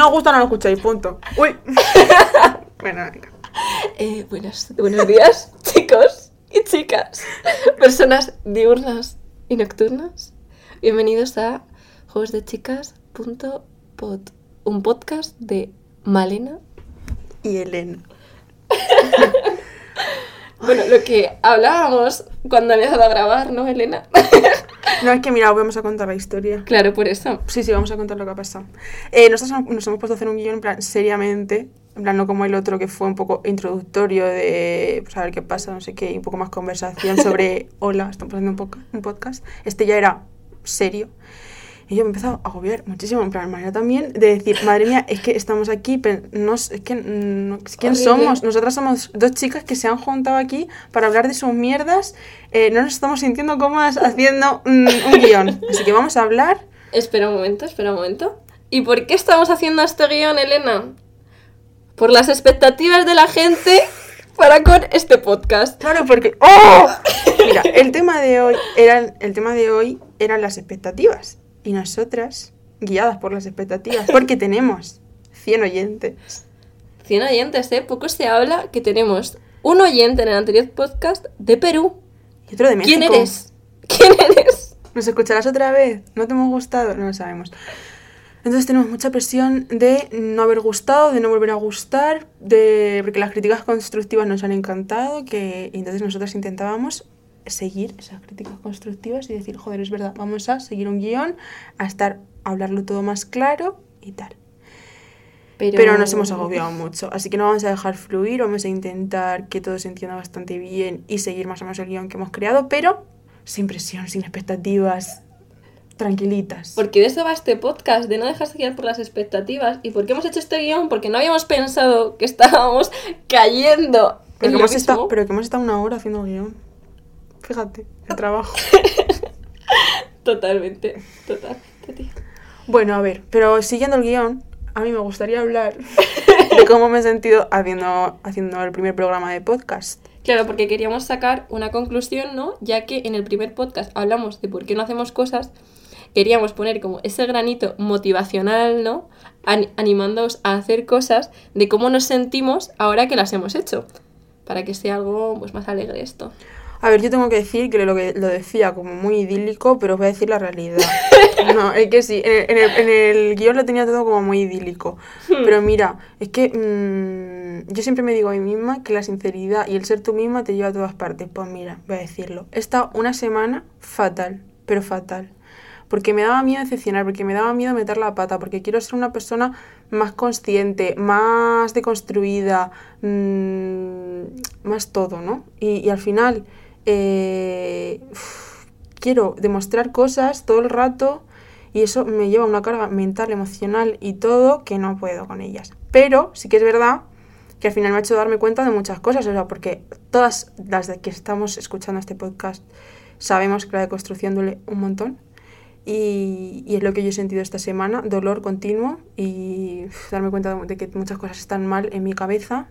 no os gusta, no lo escucháis, punto. Uy. bueno, venga. Eh, buenas, buenos días, chicos y chicas, personas diurnas y nocturnas. Bienvenidos a juegosdechicas.pod, un podcast de Malena. Y Elena. Bueno, lo que hablábamos cuando había empezado a grabar, ¿no, Elena? No, es que mira, vamos a contar la historia. claro, por eso. Sí, sí, vamos a contar lo que ha pasado. Eh, nosotros nos hemos puesto a hacer un guion en plan seriamente, en plan no como el otro que fue un poco introductorio de pues, a ver qué pasa, no sé qué, y un poco más conversación sobre hola, estamos haciendo un, un podcast. Este ya era serio. Y yo me he empezado a agobiar muchísimo, en plan, manera también de decir, madre mía, es que estamos aquí, pero no, es que, no- ¿quién Horrible. somos? Nosotras somos dos chicas que se han juntado aquí para hablar de sus mierdas, eh, no nos estamos sintiendo cómodas haciendo mm, un guion. Así que vamos a hablar Espera un momento, espera un momento. ¿Y por qué estamos haciendo este guion, Elena? Por las expectativas de la gente para con este podcast. Claro, porque. ¡Oh! Mira, el tema de hoy era el tema de hoy eran las expectativas. Y nosotras, guiadas por las expectativas, porque tenemos 100 oyentes. 100 oyentes, ¿eh? Poco se habla que tenemos un oyente en el anterior podcast de Perú. Y otro de México. ¿Quién eres? ¿Quién eres? ¿Nos escucharás otra vez? ¿No te hemos gustado? No lo sabemos. Entonces tenemos mucha presión de no haber gustado, de no volver a gustar, de porque las críticas constructivas nos han encantado, que y entonces nosotras intentábamos seguir esas críticas constructivas y decir, joder, es verdad, vamos a seguir un guion, a estar, a hablarlo todo más claro y tal. Pero nos hemos agobiado mucho, así que no vamos a dejar fluir, vamos a intentar que todo se entienda bastante bien y seguir más o menos el guion que hemos creado, pero sin presión, sin expectativas, tranquilitas. Porque de eso va este podcast, de no dejarse guiar por las expectativas. ¿Y por qué hemos hecho este guion? Porque no habíamos pensado que estábamos cayendo. Pero en que, lo hemos mismo. estado, pero que hemos estado una hora haciendo el guion. Fíjate, el trabajo. Totalmente, totalmente, tío. bueno, a ver, pero siguiendo el guion, a mí me gustaría hablar de cómo me he sentido haciendo, haciendo el primer programa de podcast. Claro, porque queríamos sacar una conclusión, ¿no? Ya que en el primer podcast hablamos de por qué no hacemos cosas, queríamos poner como ese granito motivacional, ¿no? An- animándoos a hacer cosas de cómo nos sentimos ahora que las hemos hecho. Para que sea algo pues, más alegre esto. A ver, yo tengo que decir que lo que lo decía como muy idílico, pero os voy a decir la realidad. No, es que sí, en el, en guion lo tenía todo como muy idílico. Pero mira, es que mm, yo siempre me digo a mí misma que la sinceridad y el ser tú misma te lleva a todas partes. Pues mira, voy a decirlo. He estado una semana fatal, pero fatal. Porque me daba miedo decepcionar, porque me daba miedo meter la pata, porque quiero ser una persona más consciente, más deconstruida, mm, más todo, ¿no? Y, y al final eh, quiero demostrar cosas todo el rato y eso me lleva una carga mental, emocional y todo que no puedo con ellas. Pero sí que es verdad que al final me ha hecho darme cuenta de muchas cosas, o sea, porque todas las de que estamos escuchando este podcast sabemos que la deconstrucción duele un montón. Y, y es lo que yo he sentido esta semana, dolor continuo y darme cuenta de, de que muchas cosas están mal en mi cabeza.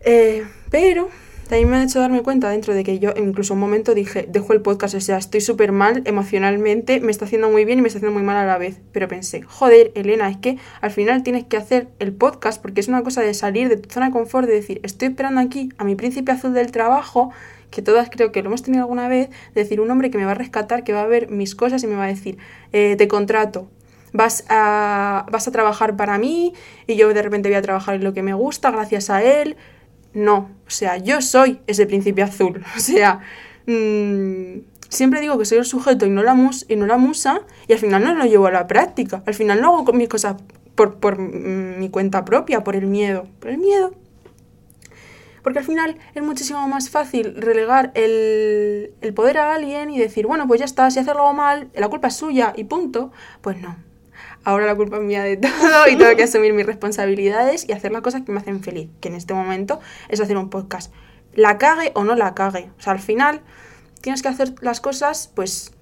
Eh, pero también me ha hecho darme cuenta dentro de que yo incluso un momento dije, dejo el podcast, o sea, estoy súper mal emocionalmente, me está haciendo muy bien y me está haciendo muy mal a la vez. Pero pensé, joder, Elena, es que al final tienes que hacer el podcast porque es una cosa de salir de tu zona de confort, de decir, estoy esperando aquí a mi príncipe azul del trabajo, que todas creo que lo hemos tenido alguna vez, de decir, un hombre que me va a rescatar, que va a ver mis cosas y me va a decir, eh, te contrato, vas a, vas a trabajar para mí y yo de repente voy a trabajar en lo que me gusta gracias a él. No, o sea, yo soy ese príncipe azul. O sea, mm, siempre digo que soy el sujeto y no, la mus y no la musa y al final no lo llevo a la práctica. Al final no hago mis cosas por, por mm, mi cuenta propia, por el miedo. Por el miedo. Porque al final es muchísimo más fácil relegar el, el poder a alguien y decir, bueno, pues ya está, si hace algo mal, la culpa es suya y punto. Pues no. Ahora la culpa es mía de todo y tengo que asumir mis responsabilidades y hacer las cosas que me hacen feliz, que en este momento es hacer un podcast. La cague o no la cague. O sea, al final tienes que hacer las cosas pues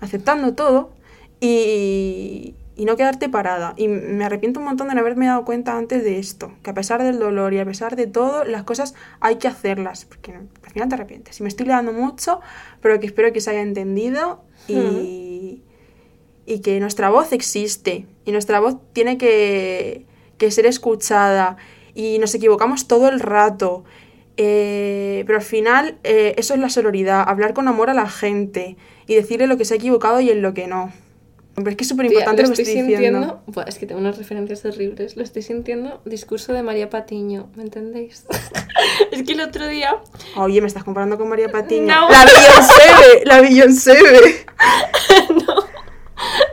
aceptando todo y, y no quedarte parada. Y me arrepiento un montón de no haberme dado cuenta antes de esto, que a pesar del dolor y a pesar de todo, las cosas hay que hacerlas, porque al final te arrepientes. Y me estoy liando mucho, pero que espero que se haya entendido y, y que nuestra voz existe y nuestra voz tiene que, que ser escuchada y nos equivocamos todo el rato. Eh, pero al final eh, eso es la sororidad, hablar con amor a la gente y decirle lo que se ha equivocado y en lo que no. Hombre, es que es súper importante lo lo que estoy estoy diciendo. sintiendo. Buah, es que tengo unas referencias horribles. Lo estoy sintiendo. Discurso de María Patiño, ¿me entendéis? es que el otro día. Oye, me estás comparando con María Patiño. No. La Beyoncé, la Beyoncé.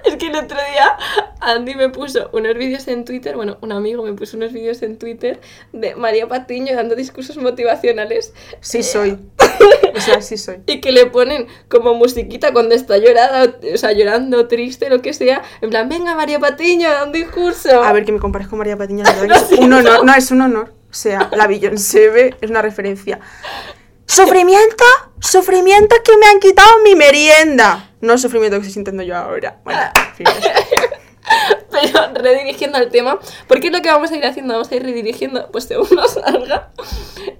Es que el otro día Andy me puso unos vídeos en Twitter. Bueno, un amigo me puso unos vídeos en Twitter de María Patiño dando discursos motivacionales. Sí soy. O sea, sí soy. Y que le ponen como musiquita cuando está llorada, o sea, llorando, triste, lo que sea. En plan, venga María Patiño, da un discurso. A ver, que me compares con María Patiño, la verdad que es un honor. No, es un honor. O sea, la Beyoncé es una referencia. ¿Sufrimiento? Sufrimiento que me han quitado mi merienda. No el sufrimiento que estoy sintiendo yo ahora. Bueno. Pero redirigiendo al tema, porque es lo que vamos a ir haciendo, vamos a ir redirigiendo, pues según nos salga.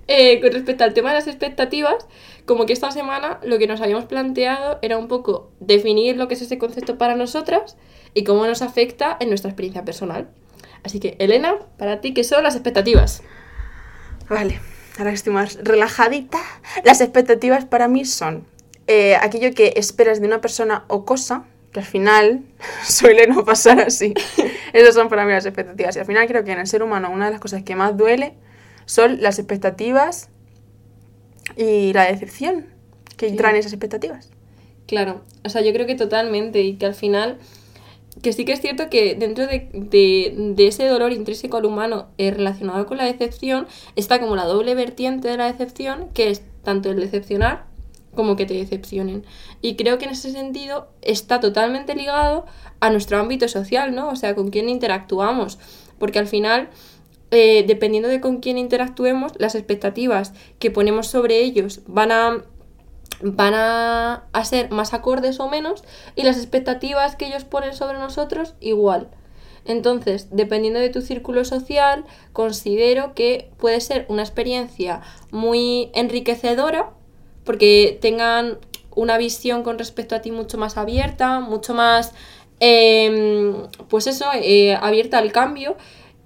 Eh, con respecto al tema de las expectativas, como que esta semana lo que nos habíamos planteado era un poco definir lo que es ese concepto para nosotras y cómo nos afecta en nuestra experiencia personal. Así que, Elena, para ti, ¿qué son las expectativas? Vale, ahora que estoy más relajadita. Las expectativas para mí son eh, aquello que esperas de una persona o cosa, que al final suele no pasar así. Esas son para mí las expectativas. Y al final creo que en el ser humano una de las cosas que más duele son las expectativas y la decepción que Sí. traen esas expectativas. Claro, o sea, yo creo que totalmente y que al final, que sí que es cierto que dentro de, de- de ese dolor intrínseco al humano eh, relacionado con la decepción, está como la doble vertiente de la decepción, que es tanto el decepcionar como que te decepcionen. Y creo que en ese sentido está totalmente ligado a nuestro ámbito social, ¿no? O sea, con quién interactuamos. Porque al final, eh, dependiendo de con quién interactuemos, las expectativas que ponemos sobre ellos van a van a, a ser más acordes o menos y las expectativas que ellos ponen sobre nosotros igual. Entonces, dependiendo de tu círculo social, considero que puede ser una experiencia muy enriquecedora porque tengan una visión con respecto a ti mucho más abierta, mucho más, em, pues eso, eh, abierta al cambio.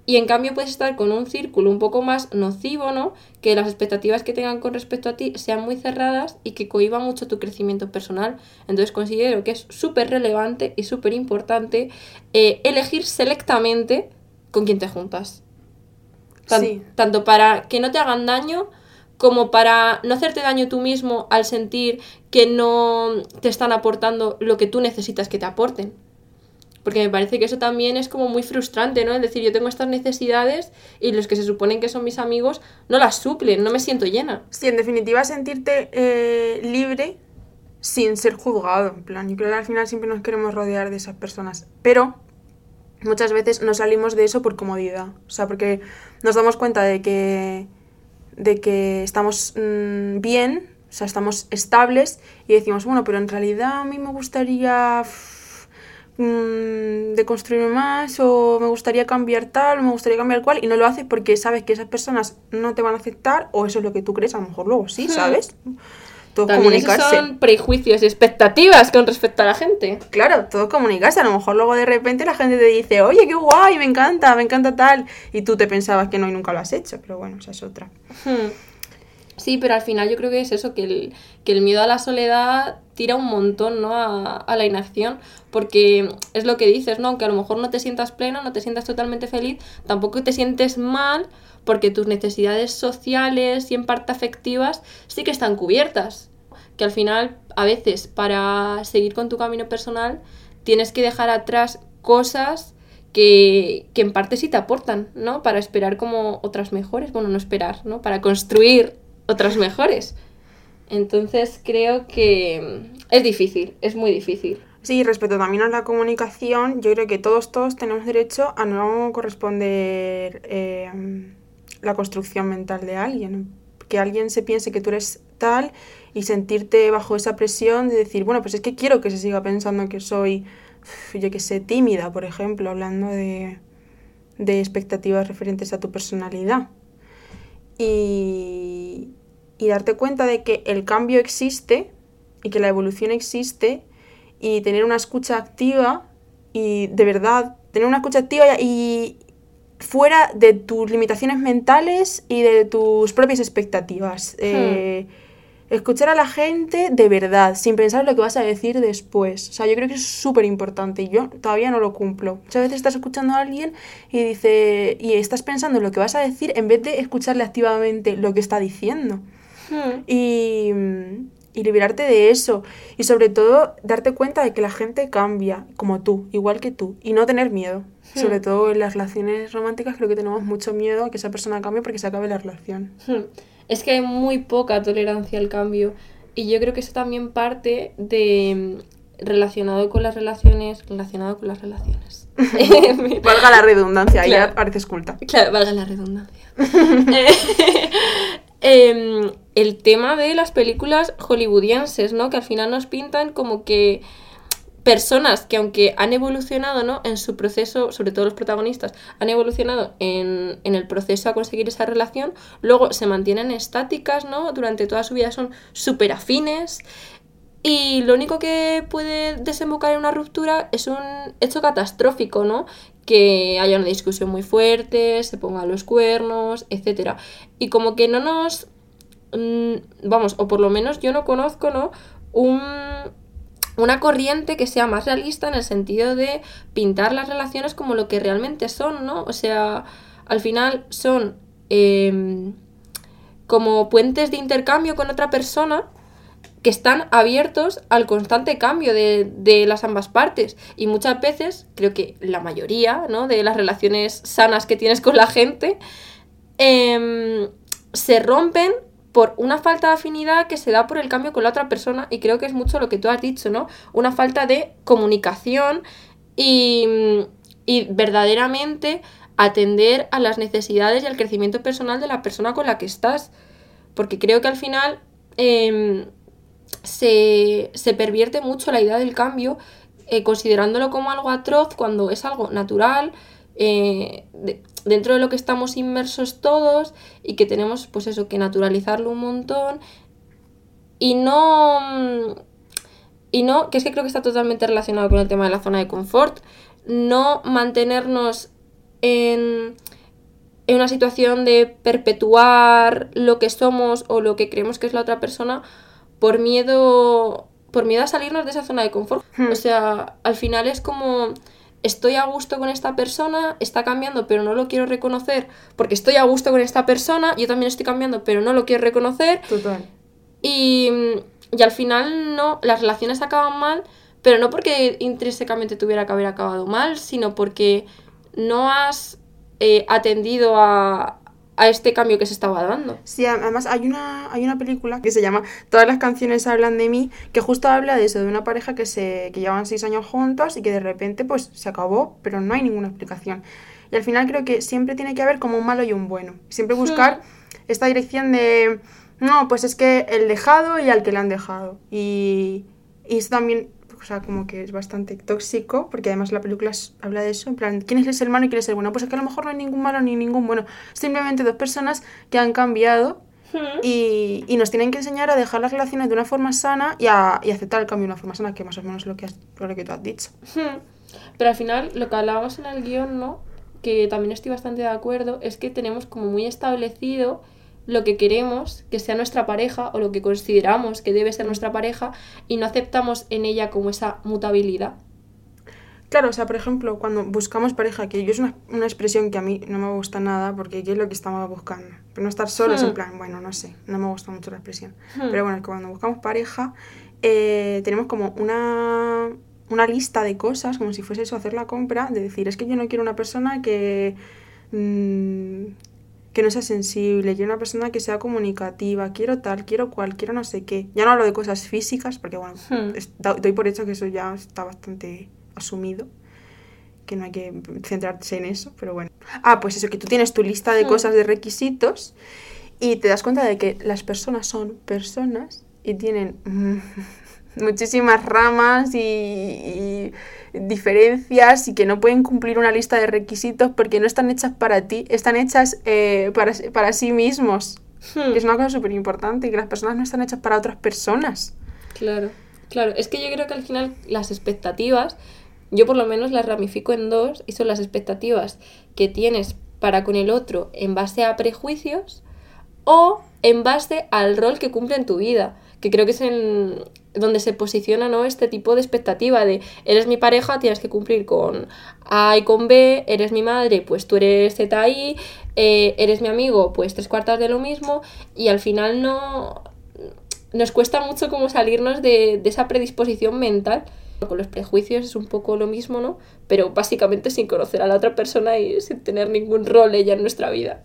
Y en cambio puedes estar con un círculo un poco más nocivo, ¿no? Que las expectativas que tengan con respecto a ti sean muy cerradas y que cohiban mucho tu crecimiento personal. Entonces considero que es súper relevante y súper importante eh, elegir selectamente con quién te juntas. Tan- Sí. Tanto para que no te hagan daño como para no hacerte daño tú mismo al sentir que no te están aportando lo que tú necesitas que te aporten. Porque me parece que eso también es como muy frustrante, ¿no? Es decir, yo tengo estas necesidades y los que se suponen que son mis amigos no las suplen, no me siento llena. Sí, en definitiva, sentirte eh, libre sin ser juzgado. En plan, yo creo que al final siempre nos queremos rodear de esas personas. Pero muchas veces no salimos de eso por comodidad. O sea, porque nos damos cuenta de que, de que estamos mm, bien, o sea, estamos estables y decimos, bueno, pero en realidad a mí me gustaría mm, de construirme más o me gustaría cambiar tal o me gustaría cambiar cual y no lo haces porque sabes que esas personas no te van a aceptar o eso es lo que tú crees, a lo mejor luego sí, ¿sabes? Todo También esos comunicarse. son prejuicios y expectativas con respecto a la gente. Claro, todo comunicarse. A lo mejor luego de repente la gente te dice, oye, qué guay, me encanta, me encanta tal. Y tú te pensabas que no y nunca lo has hecho, pero bueno, esa es otra. Hmm. Sí, pero al final yo creo que es eso, que el, que el miedo a la soledad tira un montón, ¿no? A, a la inacción, porque es lo que dices, ¿no? Aunque a lo mejor no te sientas plena, no te sientas totalmente feliz, tampoco te sientes mal, porque tus necesidades sociales y en parte afectivas sí que están cubiertas. Que al final, a veces, para seguir con tu camino personal, tienes que dejar atrás cosas que, que en parte sí te aportan, ¿no? Para esperar como otras mejores, bueno, no esperar, ¿no? Para construir otras mejores. Entonces creo que es difícil, es muy difícil. Sí, respecto también a la comunicación, yo creo que todos, todos tenemos derecho a no corresponder eh, la construcción mental de alguien. Que alguien se piense que tú eres tal y sentirte bajo esa presión de decir, bueno, pues es que quiero que se siga pensando que soy, yo que sé, tímida, por ejemplo, hablando de, de expectativas referentes a tu personalidad. Y, y darte cuenta de que el cambio existe y que la evolución existe y tener una escucha activa y de verdad tener una escucha activa y fuera de tus limitaciones mentales y de tus propias expectativas. Eh, escuchar a la gente de verdad, sin pensar en lo que vas a decir después. O sea, yo creo que es súper importante y yo todavía no lo cumplo. Muchas veces estás escuchando a alguien y dice y estás pensando en lo que vas a decir en vez de escucharle activamente lo que está diciendo. Hmm. Y, y liberarte de eso. Y sobre todo darte cuenta de que la gente cambia, como tú, igual que tú. Y no tener miedo. Hmm. Sobre todo en las relaciones románticas creo que tenemos mucho miedo a que esa persona cambie porque se acabe la relación. Hmm. Es que hay muy poca tolerancia al cambio. Y yo creo que eso también parte de mm, relacionado con las relaciones, relacionado con las relaciones. Valga la redundancia, Claro. ya pareces culta. Claro, valga la redundancia. Eh, em, el tema de las películas hollywoodienses, ¿no? Que al final nos pintan como que personas que aunque han evolucionado, ¿no? En su proceso, sobre todo los protagonistas, han evolucionado en, en el proceso a conseguir esa relación, luego se mantienen estáticas, ¿no? Durante toda su vida son súper afines. Y lo único que puede desembocar en una ruptura es un hecho catastrófico, ¿no? Que haya una discusión muy fuerte, se pongan los cuernos, etc. Y como que no nos... mm, Vamos, o por lo menos yo no conozco, ¿no? Un, una corriente que sea más realista en el sentido de pintar las relaciones como lo que realmente son, ¿no? O sea, al final son em, como puentes de intercambio con otra persona que están abiertos al constante cambio de, de las ambas partes. Y muchas veces, creo que la mayoría ¿no? de las relaciones sanas que tienes con la gente, em, se rompen por una falta de afinidad que se da por el cambio con la otra persona. Y creo que es mucho lo que tú has dicho, ¿no? Una falta de comunicación y, y verdaderamente atender a las necesidades y al crecimiento personal de la persona con la que estás. Porque creo que al final em, se, se pervierte mucho la idea del cambio, eh, considerándolo como algo atroz cuando es algo natural, eh, de- dentro de lo que estamos inmersos todos y que tenemos, pues eso, que naturalizarlo un montón. Y no. mm, Y no, que es que creo que está totalmente relacionado con el tema de la zona de confort. No mantenernos en, en una situación de perpetuar lo que somos o lo que creemos que es la otra persona por miedo por miedo a salirnos de esa zona de confort. Hmm. O sea, al final es como estoy a gusto con esta persona, está cambiando, pero no lo quiero reconocer porque estoy a gusto con esta persona, yo también estoy cambiando, pero no lo quiero reconocer Total. y, y al final no, las relaciones acaban mal, pero no porque intrínsecamente tuviera que haber acabado mal, sino porque no has eh, atendido a, a este cambio que se estaba dando. Sí, además hay una, hay una película que se llama Todas las canciones hablan de mí, que justo habla de eso, de una pareja que se que llevan seis años juntos y que de repente pues se acabó, pero no hay ninguna explicación. Y al final creo que siempre tiene que haber como un malo y un bueno. Siempre buscar esta dirección de, no, pues es que el dejado y al que le han dejado. Y, y eso también, o sea, como que es bastante tóxico, porque además la película habla de eso, en plan, ¿quién es el malo y quién es el bueno? Pues es que a lo mejor no hay ningún malo ni ningún bueno. Simplemente dos personas que han cambiado y, y nos tienen que enseñar a dejar las relaciones de una forma sana y a, y aceptar el cambio de una forma sana, que más o menos es lo que, has, lo que tú has dicho. Hmm. Pero al final, lo que hablábamos en el guion, ¿no? Que también estoy bastante de acuerdo, es que tenemos como muy establecido lo que queremos que sea nuestra pareja o lo que consideramos que debe ser nuestra pareja y no aceptamos en ella como esa mutabilidad. Claro, o sea, por ejemplo, cuando buscamos pareja, que yo es una, una expresión que a mí no me gusta nada porque ¿qué es lo que estamos buscando? Pero no estar solos, Hmm. en plan, bueno, no sé, no me gusta mucho la expresión. Hmm. Pero bueno, que cuando buscamos pareja, eh, tenemos como una, una lista de cosas, como si fuese eso, hacer la compra, de decir, es que yo no quiero una persona que, mm, que no sea sensible, quiero una persona que sea comunicativa, quiero tal, quiero cual, quiero no sé qué. Ya no hablo de cosas físicas, porque bueno, Hmm. doy por hecho que eso ya está bastante asumido que no hay que centrarse en eso, pero bueno. Ah, pues eso, que tú tienes tu lista de Hmm. cosas de requisitos y te das cuenta de que las personas son personas y tienen muchísimas ramas y, y diferencias y que no pueden cumplir una lista de requisitos porque no están hechas para ti, están hechas eh, para, para sí mismos. Hmm. Que es una cosa súper importante, que las personas no están hechas para otras personas. Claro, claro. Es que yo creo que al final las expectativas Yo por lo menos las ramifico en dos y son las expectativas que tienes para con el otro en base a prejuicios o en base al rol que cumple en tu vida, que creo que es en donde se posiciona ¿no? este tipo de expectativa de eres mi pareja, tienes que cumplir con A y con B, eres mi madre, pues tú eres Z y, eh, eres mi amigo, pues tres cuartas de lo mismo, y al final no nos cuesta mucho como salirnos de, de esa predisposición mental. Con los prejuicios es un poco lo mismo, ¿no? Pero básicamente sin conocer a la otra persona y sin tener ningún rol ella en nuestra vida.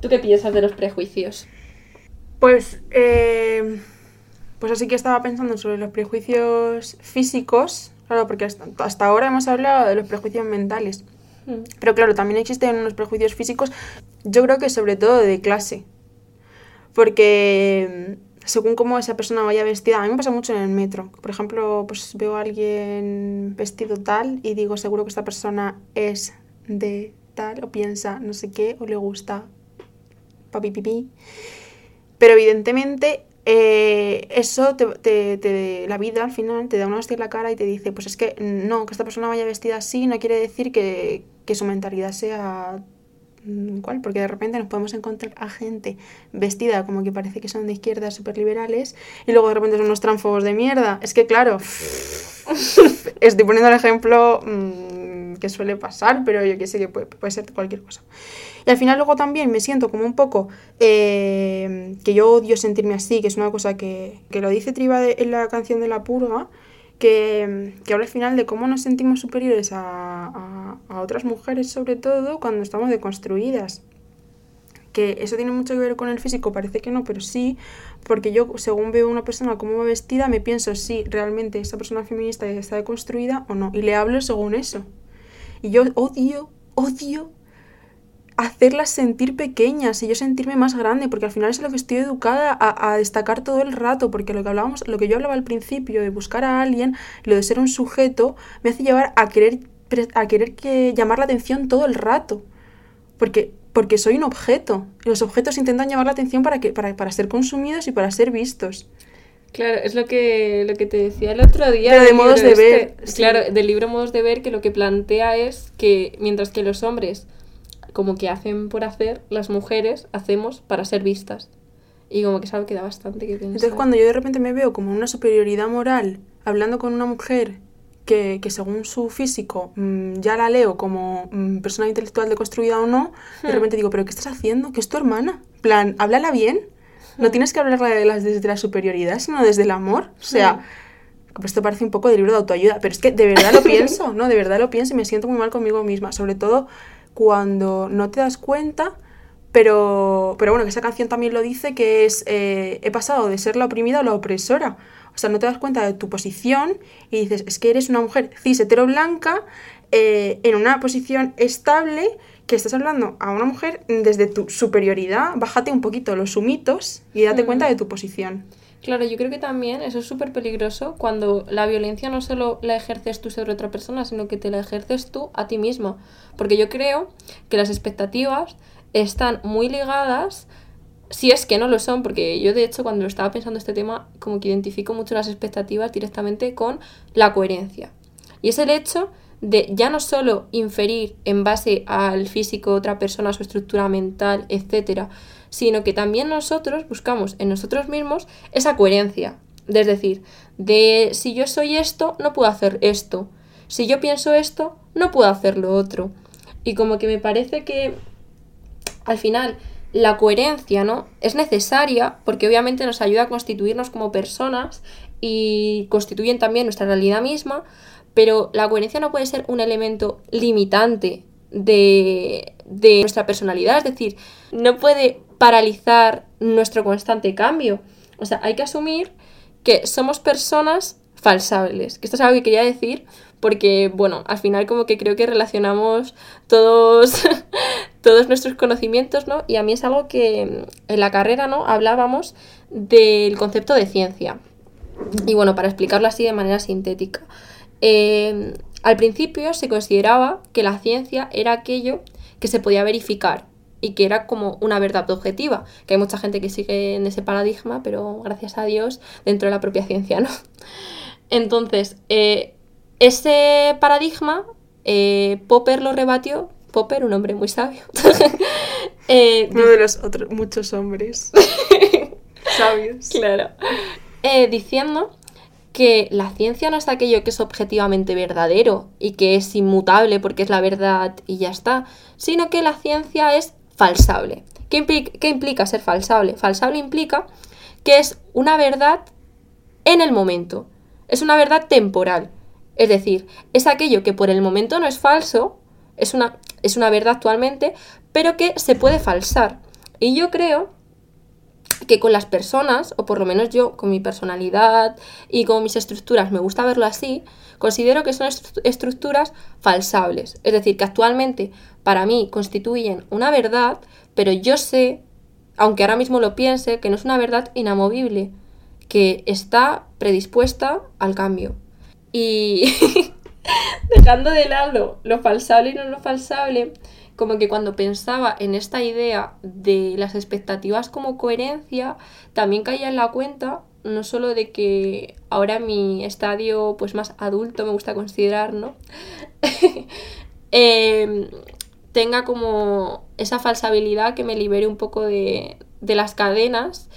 ¿Tú qué piensas de los prejuicios? Pues, eh, pues así que estaba pensando sobre los prejuicios físicos, claro, porque hasta, hasta ahora hemos hablado de los prejuicios mentales. Mm. Pero claro, también existen unos prejuicios físicos, yo creo que sobre todo de clase. Porque según cómo esa persona vaya vestida, a mí me pasa mucho en el metro. Por ejemplo, pues veo a alguien vestido tal y digo, seguro que esta persona es de tal, o piensa no sé qué, o le gusta papi pipi. Pero evidentemente eh, eso te, la vida al final te da una hostia en la cara y te dice, pues es que no, que esta persona vaya vestida así no quiere decir que, que su mentalidad sea mm, ¿Cuál? Porque de repente nos podemos encontrar a gente vestida como que parece que son de izquierdas súper liberales y luego de repente son unos tránfobos de mierda. Es que claro, estoy poniendo el ejemplo mm, que suele pasar, pero yo que sé que puede, puede ser cualquier cosa. Y al final luego también me siento como un poco eh, que yo odio sentirme así, que es una cosa que, que lo dice Triba de- en la canción de La Purga, que, que habla al final de cómo nos sentimos superiores a, a- a otras mujeres, sobre todo cuando estamos deconstruidas. Que eso tiene mucho que ver con el físico, parece que no, pero sí, porque yo según veo a una persona cómo va vestida, me pienso si realmente esa persona feminista está deconstruida o no, y le hablo según eso. Y yo odio, odio hacerlas sentir pequeñas y yo sentirme más grande, porque al final es lo que estoy educada a, a destacar todo el rato, porque lo que hablábamos, lo que yo hablaba al principio de buscar a alguien, lo de ser un sujeto, me hace llevar a querer a querer que llamar la atención todo el rato. Porque porque soy un objeto. Y los objetos intentan llamar la atención para que para, para ser consumidos y para ser vistos. Claro, es lo que, lo que te decía el otro día. Pero de modos de ver, sí. Claro, del libro Modos de ver, que lo que plantea es que mientras que los hombres como que hacen por hacer, las mujeres hacemos para ser vistas. Y como que es algo que da bastante que pensar. Entonces cuando yo de repente me veo como una superioridad moral hablando con una mujer que, que según su físico mm, ya la leo como mm, persona intelectual deconstruida o no, de Hmm. repente digo, pero ¿qué estás haciendo? Que es tu hermana. Plan, háblala bien. No tienes que hablarla de las, desde la superioridad, sino desde el amor. O sea, esto parece un poco de libro de autoayuda, pero es que de verdad lo pienso, ¿no? De verdad lo pienso y me siento muy mal conmigo misma, sobre todo cuando no te das cuenta, pero, pero bueno, que esa canción también lo dice, que es, eh, he pasado de ser la oprimida a la opresora. O sea, no te das cuenta de tu posición y dices, es que eres una mujer cis hetero blanca eh, en una posición estable que estás hablando a una mujer desde tu superioridad, bájate un poquito los humitos y date cuenta de tu posición. Claro, yo creo que también eso es súper peligroso cuando la violencia no solo la ejerces tú sobre otra persona, sino que te la ejerces tú a ti misma. Porque yo creo que las expectativas están muy ligadas, si es que no lo son, porque yo de hecho cuando lo estaba pensando este tema, como que identifico mucho las expectativas directamente con la coherencia. Y es el hecho de ya no solo inferir en base al físico de otra persona, su estructura mental, etcétera, sino que también nosotros buscamos en nosotros mismos esa coherencia. Es decir, de si yo soy esto, no puedo hacer esto. Si yo pienso esto, no puedo hacer lo otro. Y como que me parece que al final la coherencia, ¿no? Es necesaria porque obviamente nos ayuda a constituirnos como personas y constituyen también nuestra realidad misma, pero la coherencia no puede ser un elemento limitante de, de nuestra personalidad, es decir, no puede paralizar nuestro constante cambio. O sea, hay que asumir que somos personas falsables, que esto es algo que quería decir porque, bueno, al final como que creo que relacionamos todos, todos nuestros conocimientos, ¿no? Y a mí es algo que en la carrera, ¿no? Hablábamos del concepto de ciencia. Y bueno, para explicarlo así de manera sintética. Eh, al principio se consideraba que la ciencia era aquello que se podía verificar y que era como una verdad objetiva, que hay mucha gente que sigue en ese paradigma, pero gracias a Dios dentro de la propia ciencia, ¿no? Entonces, eh, ese paradigma, eh, Popper lo rebatió. Popper, un hombre muy sabio. Eh, Uno de los otros muchos hombres sabios. Claro. Diciendo que la ciencia no es aquello que es objetivamente verdadero y que es inmutable porque es la verdad y ya está, sino que la ciencia es falsable. ¿Qué, impli- qué implica ser falsable? Falsable implica que es una verdad en el momento, es una verdad temporal. Es decir, es aquello que por el momento no es falso, es una, es una verdad actualmente, pero que se puede falsar. Y yo creo que con las personas, o por lo menos yo con mi personalidad y con mis estructuras, me gusta verlo así, considero que son estru- estructuras falsables. Es decir, que actualmente para mí constituyen una verdad, pero yo sé, aunque ahora mismo lo piense, que no es una verdad inamovible, que está predispuesta al cambio. Y dejando de lado lo falsable y no lo falsable, como que cuando pensaba en esta idea de las expectativas como coherencia, también caía en la cuenta no solo de que ahora mi estadio pues más adulto me gusta considerar, ¿no? Em, tenga como esa falsabilidad que me libere un poco de, de las cadenas,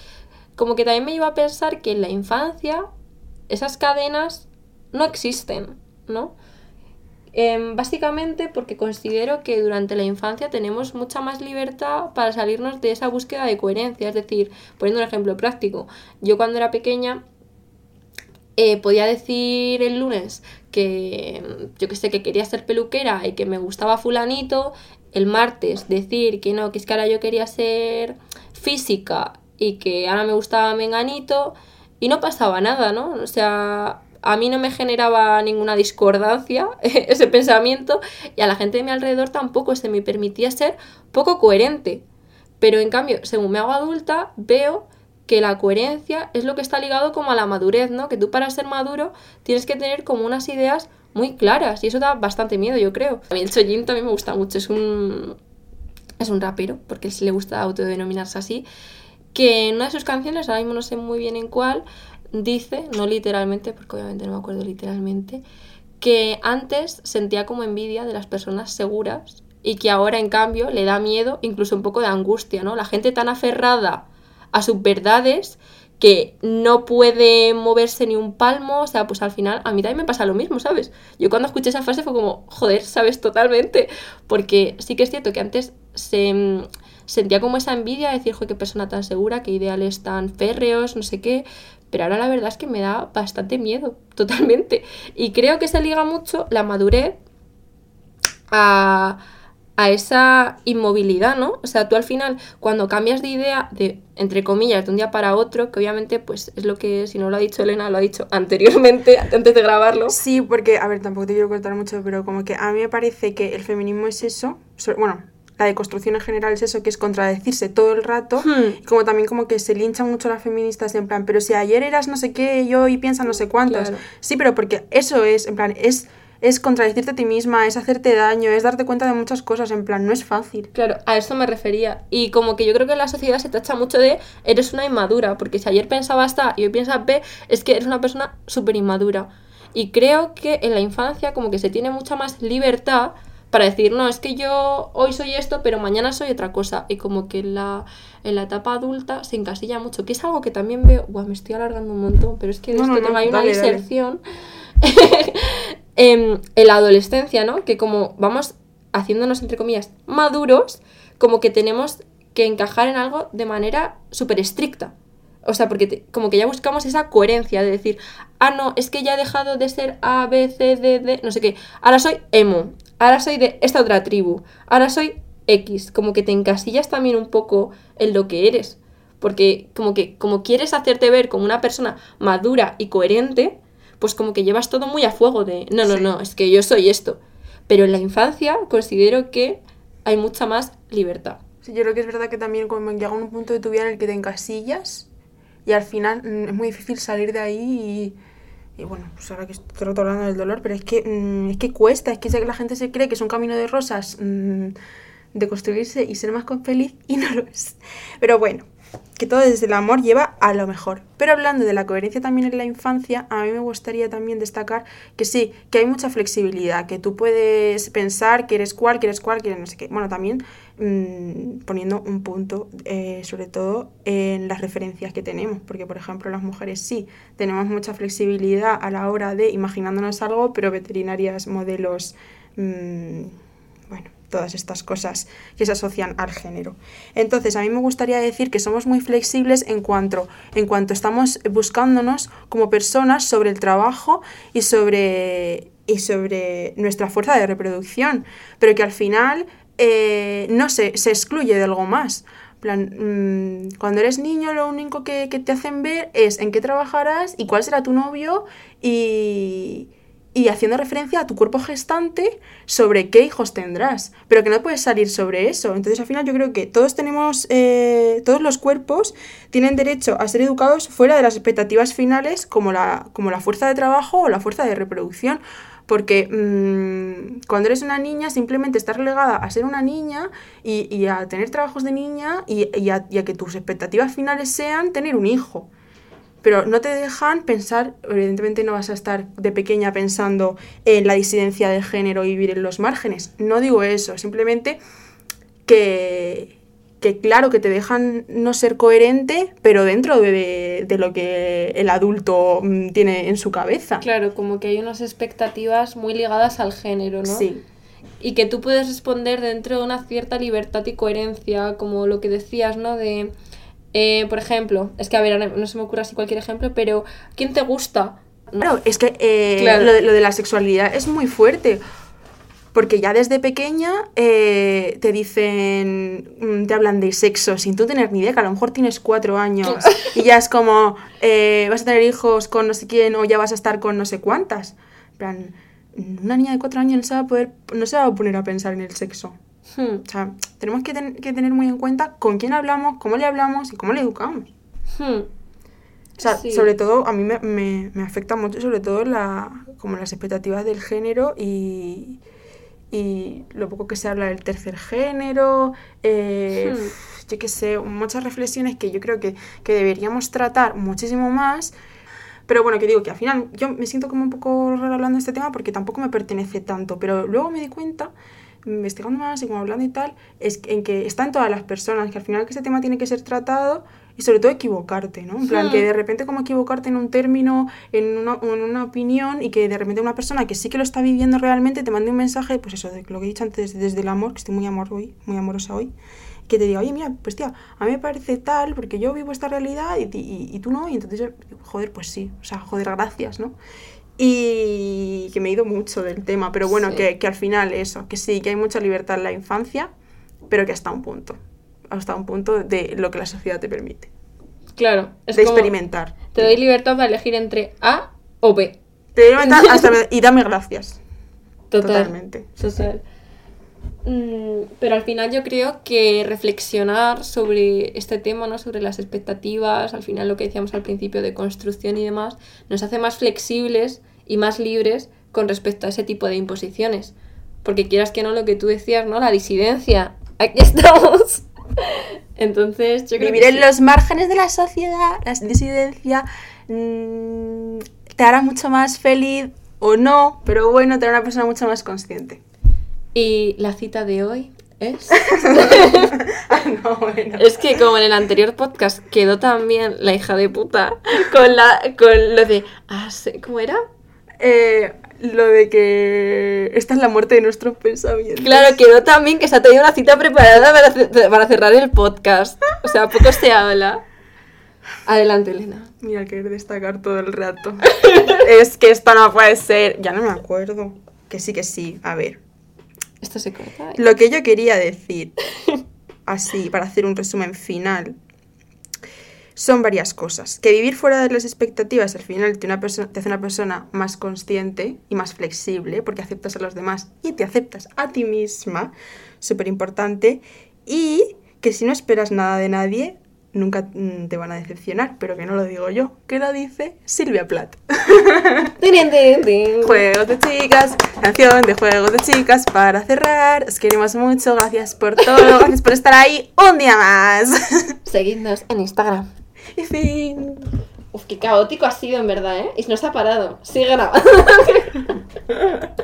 como que también me lleva a pensar que en la infancia esas cadenas no existen, ¿no? Em, básicamente porque considero que durante la infancia tenemos mucha más libertad para salirnos de esa búsqueda de coherencia. Es decir, poniendo un ejemplo práctico, yo cuando era pequeña eh, podía decir el lunes que yo que sé que quería ser peluquera y que me gustaba fulanito, el martes decir que no, que es que ahora yo quería ser física y que ahora me gustaba menganito y no pasaba nada, ¿no? O sea, a mí no me generaba ninguna discordancia ese pensamiento y a la gente de mi alrededor tampoco se me permitía ser poco coherente. Pero en cambio, según me hago adulta, veo que la coherencia es lo que está ligado como a la madurez, ¿no? Que tú para ser maduro tienes que tener como unas ideas muy claras y eso da bastante miedo, yo creo. A mí el Chojin también me gusta mucho, es un es un rapero, porque le gusta autodenominarse así, que en una de sus canciones, ahora mismo no sé muy bien en cuál, dice, no literalmente, porque obviamente no me acuerdo literalmente, que antes sentía como envidia de las personas seguras y que ahora en cambio le da miedo, incluso un poco de angustia, ¿no? La gente tan aferrada a sus verdades que no puede moverse ni un palmo, o sea, pues al final a mí también me pasa lo mismo, ¿sabes? Yo cuando escuché esa frase fue como, joder, ¿sabes? Totalmente, porque sí que es cierto que antes se sentía como esa envidia de decir, joder, qué persona tan segura, qué ideales tan férreos, no sé qué, pero ahora la verdad es que me da bastante miedo, totalmente. Y creo que se liga mucho la madurez a, a esa inmovilidad, ¿no? O sea, tú al final, cuando cambias de idea, de, entre comillas, de un día para otro, que obviamente, pues es lo que, si no lo ha dicho Elena, lo ha dicho anteriormente, antes de grabarlo. Sí, porque, a ver, tampoco te quiero cortar mucho, pero como que a mí me parece que el feminismo es eso, so- bueno, la deconstrucción en general es eso, que es contradecirse todo el rato, Hmm. y como también como que se linchan mucho las feministas en plan, pero si ayer eras no sé qué, yo hoy piensa no sé cuántos. Claro. Sí, pero porque eso es, en plan, es, es contradecirte a ti misma, es hacerte daño, es darte cuenta de muchas cosas, en plan, no es fácil. Claro, a eso me refería. Y como que yo creo que en la sociedad se tacha mucho de eres una inmadura, porque si ayer pensabas A y hoy piensas B, es que eres una persona súper inmadura. Y creo que en la infancia como que se tiene mucha más libertad para decir, no, es que yo hoy soy esto, pero mañana soy otra cosa. Y como que en la, en la etapa adulta se encasilla mucho, que es algo que también veo, Buah, me estoy alargando un montón, pero es que de No, esto no, no, tengo ahí una diserción. em, en la adolescencia, ¿no? Que como vamos haciéndonos, entre comillas, maduros, como que tenemos que encajar en algo de manera súper estricta. O sea, porque te- como que ya buscamos esa coherencia de decir, ah, no, es que ya he dejado de ser A, B, C, D, D, no sé qué. Ahora soy emo, ahora soy de esta otra tribu, ahora soy X. Como que te encasillas también un poco en lo que eres. Porque como que como quieres hacerte ver como una persona madura y coherente, pues como que llevas todo muy a fuego de, no, no, Sí. no, es que yo soy esto. Pero en la infancia considero que hay mucha más libertad. Sí, yo creo que es verdad que también como llega un punto de tu vida en el que te encasillas y al final mm, es muy difícil salir de ahí y, y bueno, pues ahora que estoy hablando del dolor, pero es que, mm, es que cuesta, es que la gente se cree que es un camino de rosas mm, de construirse y ser más feliz y no lo es. Pero bueno, que todo desde el amor lleva a lo mejor. Pero hablando de la coherencia también en la infancia, a mí me gustaría también destacar que sí, que hay mucha flexibilidad, que tú puedes pensar que eres cual, que eres cual, que no sé qué. Bueno, también mmm, poniendo un punto, eh, sobre todo en las referencias que tenemos, porque por ejemplo las mujeres sí, tenemos mucha flexibilidad a la hora de imaginándonos algo, pero veterinarias, modelos, mmm, bueno todas estas cosas que se asocian al género. Entonces, a mí me gustaría decir que somos muy flexibles en cuanto, en cuanto estamos buscándonos como personas sobre el trabajo y sobre, y sobre nuestra fuerza de reproducción, pero que al final eh, no se, se excluye de algo más. Plan, mmm, cuando eres niño lo único que, que te hacen ver es en qué trabajarás y cuál será tu novio y y haciendo referencia a tu cuerpo gestante sobre qué hijos tendrás, pero que no puedes salir sobre eso. Entonces al final yo creo que todos tenemos, eh, todos los cuerpos tienen derecho a ser educados fuera de las expectativas finales como la, como la fuerza de trabajo o la fuerza de reproducción. Porque mmm, cuando eres una niña simplemente estás relegada a ser una niña y, a tener trabajos de niña y, y, a, y a que tus expectativas finales sean tener un hijo pero no te dejan pensar, evidentemente no vas a estar de pequeña pensando en la disidencia de género y vivir en los márgenes. No digo eso, simplemente que, que claro, que te dejan no ser coherente, pero dentro de, de, de, lo que el adulto mm, tiene en su cabeza. Claro, como que hay unas expectativas muy ligadas al género, ¿no? Sí. Y que tú puedes responder dentro de una cierta libertad y coherencia, como lo que decías, ¿no? De eh, por ejemplo, es que a ver, no se me ocurre así cualquier ejemplo, pero ¿quién te gusta? No. Claro, es que eh, claro. Lo, de, lo, de, la sexualidad es muy fuerte. Porque ya desde pequeña eh, te dicen, mm, te hablan de sexo sin tú tener ni idea, que a lo mejor tienes cuatro años y ya es como, eh, vas a tener hijos con no sé quién o ya vas a estar con no sé cuántas. Plan, una niña de cuatro años no se va a, poder, no se va a poner a pensar en el sexo. Hmm. O sea, tenemos que, ten que, tener muy en cuenta con quién hablamos, cómo le hablamos y cómo le educamos. Hmm. O sea, sí. sobre todo, a mí me, me, me, afecta mucho, sobre todo, la, como las expectativas del género y, y lo poco que se habla del tercer género, eh, hmm. yo qué sé, muchas reflexiones que yo creo que, que deberíamos tratar muchísimo más. Pero bueno, que digo que al final yo me siento como un poco raro hablando de este tema porque tampoco me pertenece tanto, pero luego me di cuenta investigando más y como hablando y tal, es en que está en todas las personas, que al final que este tema tiene que ser tratado y sobre todo equivocarte, ¿no? En plan, hmm. que de repente como equivocarte en un término, en una, en una, opinión y que de repente una persona que sí que lo está viviendo realmente te mande un mensaje, pues eso, de lo que he dicho antes, desde el amor, que estoy muy amor hoy, muy amorosa hoy, que te diga, oye, mira, pues tía, a mí me parece tal, porque yo vivo esta realidad y, y, y tú no, y entonces, joder, pues sí, o sea, joder, gracias, ¿no? Y que me he ido mucho del tema, pero bueno, sí. que, que, al final eso, que sí, que hay mucha libertad en la infancia, pero que hasta un punto, hasta un punto de lo que la sociedad te permite. Claro, es de experimentar. Te doy libertad para elegir entre A o B. Te doy libertad hasta y dame gracias. Total, Totalmente. Total. Mm, pero al final yo creo que reflexionar sobre este tema, ¿no? sobre las expectativas, al final lo que decíamos al principio de construcción y demás, nos hace más flexibles y más libres con respecto a ese tipo de imposiciones. Porque quieras que no, lo que tú decías, ¿no? La disidencia. Aquí estamos. Entonces, yo creo Vivir que en sí. los márgenes de la sociedad, la disidencia, mmm, te hará mucho más feliz o no, pero bueno, te hará una persona mucho más consciente. Y la cita de hoy es. ah, no, bueno. Es que como en el anterior podcast quedó también la hija de puta con la con lo de. Ah, ¿Cómo era? Eh, lo de que esta es la muerte de nuestros pensamientos. Claro, quedó también que se ha tenido una cita preparada para, para cerrar el podcast. O sea, poco se habla. Adelante, Elena. Mira, querer destacar todo el rato. es que esto no puede ser. Ya no me acuerdo. Que sí, que sí. A ver. Esto se corta. ¿eh? Lo que yo quería decir, así, para hacer un resumen final, son varias cosas. Que vivir fuera de las expectativas al final te, una te hace una persona más consciente y más flexible, porque aceptas a los demás y te aceptas a ti misma, súper importante. Y que si no esperas nada de nadie, nunca mm, te van a decepcionar, pero que no lo digo yo, que lo dice Silvia Plath. Juegos de chicas, canción de juegos de chicas para cerrar. Os queremos mucho, gracias por todo, gracias por estar ahí un día más. Seguidnos en Instagram. Y fin. Uf, qué caótico ha sido en verdad, ¿eh? Y no se ha parado. Sigue grabando.